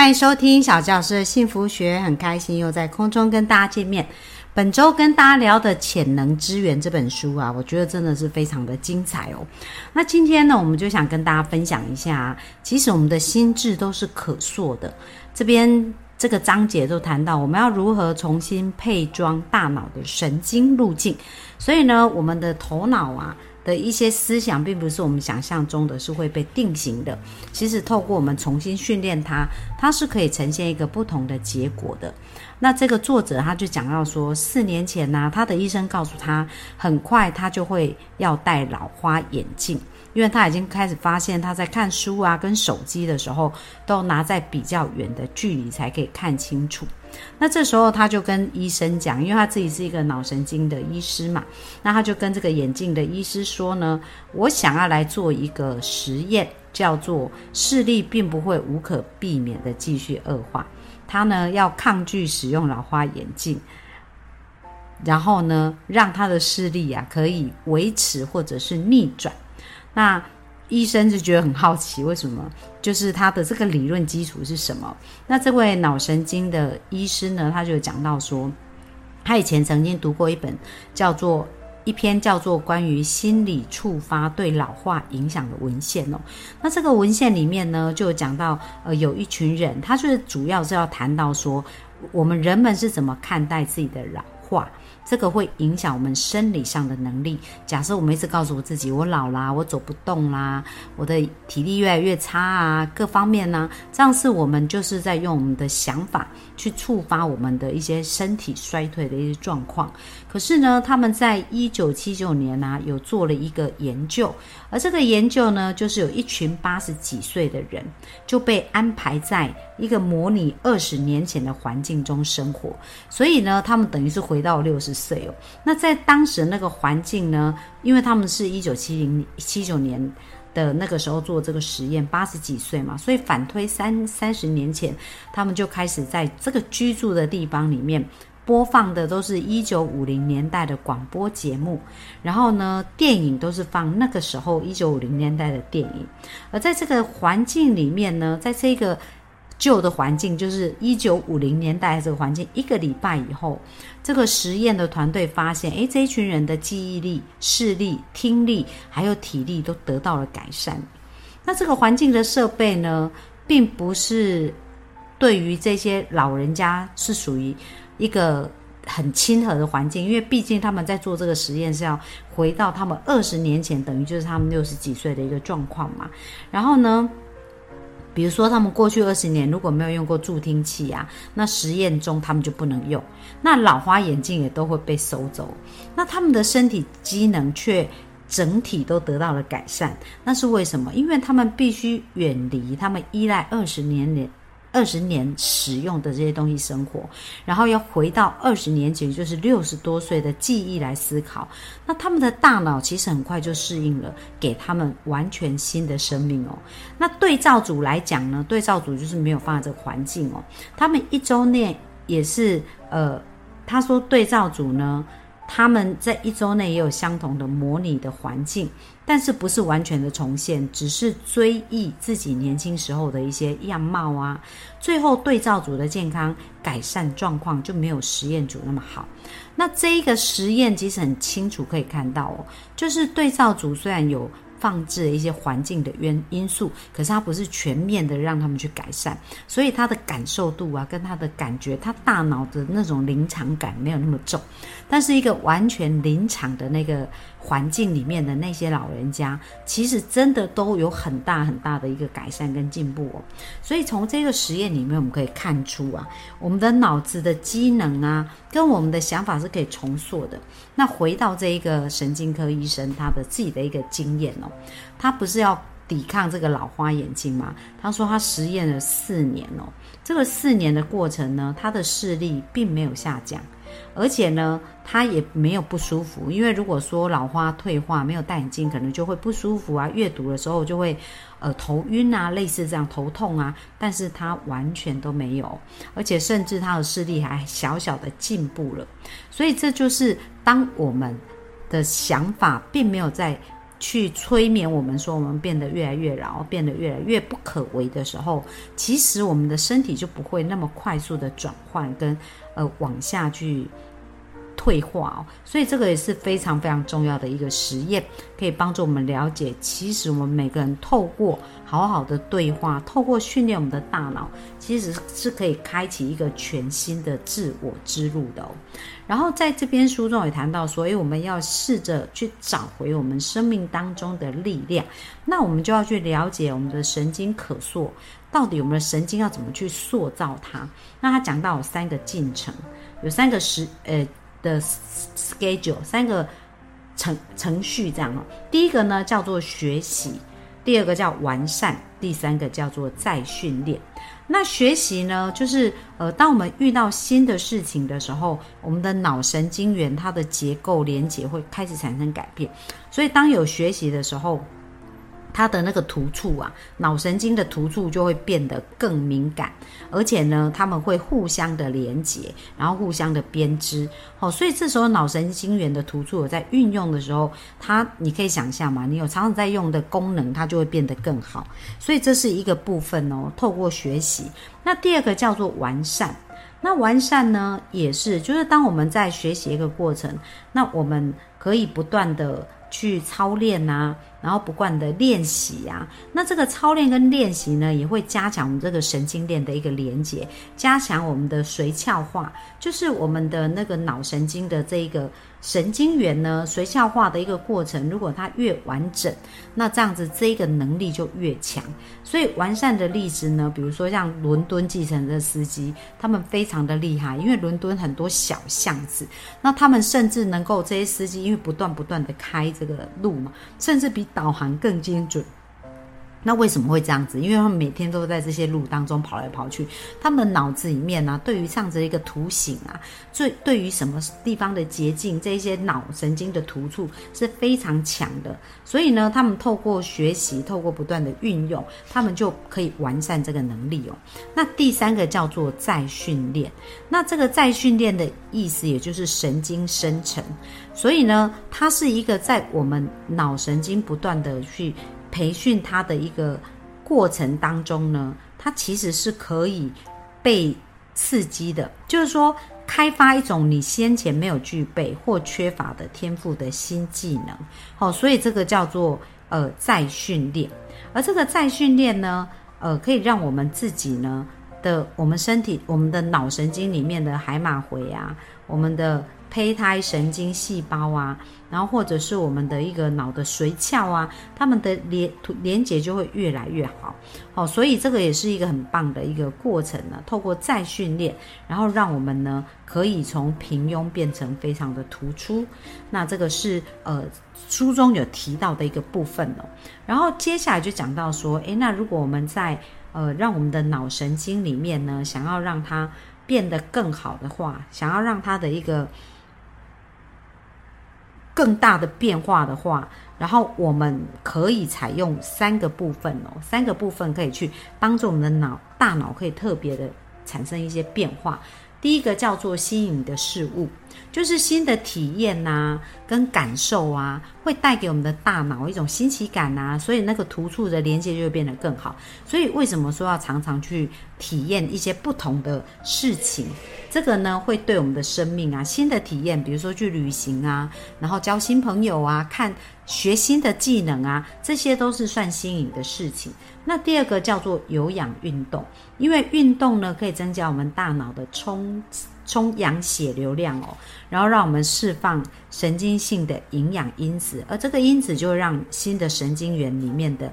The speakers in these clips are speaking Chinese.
欢迎收听小教师的幸福学，很开心又在空中跟大家见面。本周跟大家聊的《潜能资源》这本书啊，我觉得真的是非常的精彩哦。那今天呢，我们就想跟大家分享一下，其实我们的心智都是可塑的。这边这个章节就谈到，我们要如何重新配装大脑的神经路径。所以呢，我们的头脑啊。的一些思想，并不是我们想象中的是会被定型的。其实透过我们重新训练它，它是可以呈现一个不同的结果的。那这个作者他就讲到说，四年前呢，他的医生告诉他，很快他就会要戴老花眼镜。因为他已经开始发现，他在看书啊、跟手机的时候，都拿在比较远的距离才可以看清楚。那这时候他就跟医生讲，因为他自己是一个脑神经的医师嘛，那他就跟这个眼镜的医师说呢：“我想要来做一个实验，叫做视力并不会无可避免的继续恶化。他呢要抗拒使用老花眼镜，然后呢让他的视力啊可以维持或者是逆转。”那医生就觉得很好奇，为什么？就是他的这个理论基础是什么？那这位脑神经的医师呢，他就讲到说，他以前曾经读过一本叫做一篇叫做关于心理触发对老化影响的文献哦。那这个文献里面呢，就讲到呃，有一群人，他就是主要是要谈到说，我们人们是怎么看待自己的老化。这个会影响我们生理上的能力。假设我们一直告诉我自己，我老啦，我走不动啦，我的体力越来越差啊，各方面呢，这样是我们就是在用我们的想法去触发我们的一些身体衰退的一些状况。可是呢，他们在一九七九年呢，有做了一个研究，而这个研究呢，就是有一群八十几岁的人就被安排在一个模拟二十年前的环境中生活，所以呢，他们等于是回到六十。岁哦，那在当时那个环境呢？因为他们是一九七零七九年的那个时候做这个实验，八十几岁嘛，所以反推三三十年前，他们就开始在这个居住的地方里面播放的都是一九五零年代的广播节目，然后呢，电影都是放那个时候一九五零年代的电影，而在这个环境里面呢，在这个。旧的环境就是一九五零年代这个环境，一个礼拜以后，这个实验的团队发现，诶，这一群人的记忆力、视力、听力还有体力都得到了改善。那这个环境的设备呢，并不是对于这些老人家是属于一个很亲和的环境，因为毕竟他们在做这个实验是要回到他们二十年前，等于就是他们六十几岁的一个状况嘛。然后呢？比如说，他们过去二十年如果没有用过助听器啊，那实验中他们就不能用。那老花眼镜也都会被收走。那他们的身体机能却整体都得到了改善。那是为什么？因为他们必须远离他们依赖二十年。二十年使用的这些东西生活，然后要回到二十年前，就是六十多岁的记忆来思考。那他们的大脑其实很快就适应了，给他们完全新的生命哦。那对照组来讲呢？对照组就是没有放在这个环境哦。他们一周内也是呃，他说对照组呢。他们在一周内也有相同的模拟的环境，但是不是完全的重现，只是追忆自己年轻时候的一些样貌啊。最后对照组的健康改善状况就没有实验组那么好。那这一个实验其实很清楚可以看到哦，就是对照组虽然有。放置一些环境的原因素，可是它不是全面的让他们去改善，所以他的感受度啊，跟他的感觉，他大脑的那种临场感没有那么重。但是一个完全临场的那个环境里面的那些老人家，其实真的都有很大很大的一个改善跟进步哦。所以从这个实验里面，我们可以看出啊，我们的脑子的机能啊，跟我们的想法是可以重塑的。那回到这一个神经科医生他的自己的一个经验哦。他不是要抵抗这个老花眼镜吗？他说他实验了四年哦，这个四年的过程呢，他的视力并没有下降，而且呢，他也没有不舒服。因为如果说老花退化没有戴眼镜，可能就会不舒服啊，阅读的时候就会呃头晕啊，类似这样头痛啊。但是他完全都没有，而且甚至他的视力还小小的进步了。所以这就是当我们的想法并没有在。去催眠我们说我们变得越来越老，变得越来越不可为的时候，其实我们的身体就不会那么快速的转换跟呃往下去。退化哦，所以这个也是非常非常重要的一个实验，可以帮助我们了解，其实我们每个人透过好好的对话，透过训练我们的大脑，其实是可以开启一个全新的自我之路的哦。然后在这边书中也谈到，所以我们要试着去找回我们生命当中的力量，那我们就要去了解我们的神经可塑，到底我们的神经要怎么去塑造它？那他讲到有三个进程，有三个时呃。的 schedule 三个程程序这样哦，第一个呢叫做学习，第二个叫完善，第三个叫做再训练。那学习呢，就是呃，当我们遇到新的事情的时候，我们的脑神经元它的结构连接会开始产生改变，所以当有学习的时候。它的那个突触啊，脑神经的突触就会变得更敏感，而且呢，他们会互相的连接，然后互相的编织。好，所以这时候脑神经元的突触在运用的时候，它你可以想象嘛，你有常常在用的功能，它就会变得更好。所以这是一个部分哦，透过学习。那第二个叫做完善，那完善呢，也是就是当我们在学习一个过程，那我们可以不断的。去操练呐，然后不断的练习呀。那这个操练跟练习呢，也会加强我们这个神经链的一个连接，加强我们的髓鞘化，就是我们的那个脑神经的这一个。神经元呢，髓鞘化的一个过程，如果它越完整，那这样子这一个能力就越强。所以完善的例子呢，比如说像伦敦计程的司机，他们非常的厉害，因为伦敦很多小巷子，那他们甚至能够这些司机，因为不断不断的开这个路嘛，甚至比导航更精准。那为什么会这样子？因为他们每天都在这些路当中跑来跑去，他们脑子里面呢，对于这样子一个图形啊，最对于什么地方的捷径，这些脑神经的突触是非常强的。所以呢，他们透过学习，透过不断的运用，他们就可以完善这个能力哦。那第三个叫做再训练，那这个再训练的意思，也就是神经生成。所以呢，它是一个在我们脑神经不断的去。培训它的一个过程当中呢，它其实是可以被刺激的，就是说开发一种你先前没有具备或缺乏的天赋的新技能。好，所以这个叫做呃再训练，而这个再训练呢，呃，可以让我们自己呢的我们身体我们的脑神经里面的海马回啊，我们的。胚胎神经细胞啊，然后或者是我们的一个脑的髓鞘啊，它们的连连接就会越来越好。哦，所以这个也是一个很棒的一个过程呢。透过再训练，然后让我们呢可以从平庸变成非常的突出。那这个是呃书中有提到的一个部分哦。然后接下来就讲到说，诶，那如果我们在呃让我们的脑神经里面呢，想要让它变得更好的话，想要让它的一个更大的变化的话，然后我们可以采用三个部分哦，三个部分可以去帮助我们的脑大脑可以特别的产生一些变化。第一个叫做新颖的事物，就是新的体验呐，跟感受啊，会带给我们的大脑一种新奇感呐，所以那个突触的连接就会变得更好。所以为什么说要常常去体验一些不同的事情？这个呢，会对我们的生命啊，新的体验，比如说去旅行啊，然后交新朋友啊，看学新的技能啊，这些都是算新颖的事情。那第二个叫做有氧运动，因为运动呢可以增加我们大脑的充充氧血流量哦，然后让我们释放神经性的营养因子，而这个因子就会让新的神经元里面的。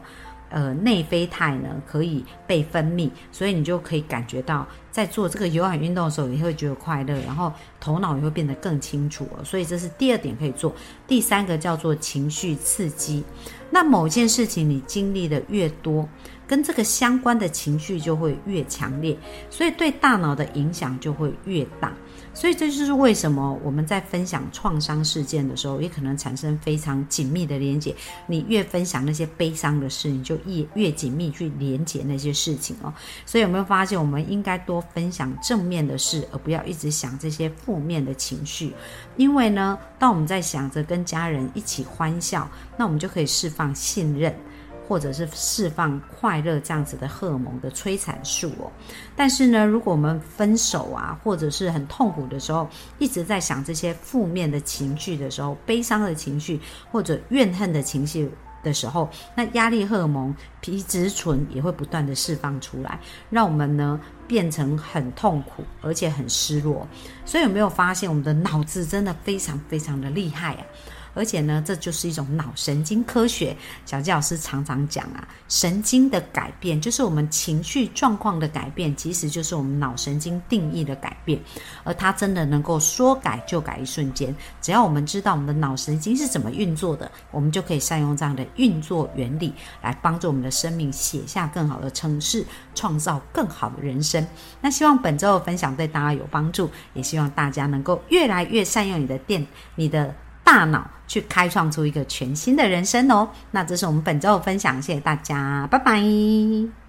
呃，内啡肽呢可以被分泌，所以你就可以感觉到在做这个有氧运动的时候，你会觉得快乐，然后头脑也会变得更清楚了。所以这是第二点可以做。第三个叫做情绪刺激。那某件事情你经历的越多，跟这个相关的情绪就会越强烈，所以对大脑的影响就会越大。所以这就是为什么我们在分享创伤事件的时候，也可能产生非常紧密的连接。你越分享那些悲伤的事，你就越越紧密去连接那些事情哦。所以有没有发现，我们应该多分享正面的事，而不要一直想这些负面的情绪。因为呢，当我们在想着跟家人一起欢笑，那我们就可以释放信任。或者是释放快乐这样子的荷尔蒙的催产素哦，但是呢，如果我们分手啊，或者是很痛苦的时候，一直在想这些负面的情绪的时候，悲伤的情绪或者怨恨的情绪的时候，那压力荷尔蒙皮质醇也会不断的释放出来，让我们呢变成很痛苦，而且很失落。所以有没有发现，我们的脑子真的非常非常的厉害啊？而且呢，这就是一种脑神经科学。小纪老师常常讲啊，神经的改变就是我们情绪状况的改变，其实就是我们脑神经定义的改变。而它真的能够说改就改，一瞬间。只要我们知道我们的脑神经是怎么运作的，我们就可以善用这样的运作原理，来帮助我们的生命写下更好的城市，创造更好的人生。那希望本周的分享对大家有帮助，也希望大家能够越来越善用你的电，你的。大脑去开创出一个全新的人生哦！那这是我们本周的分享，谢谢大家，拜拜。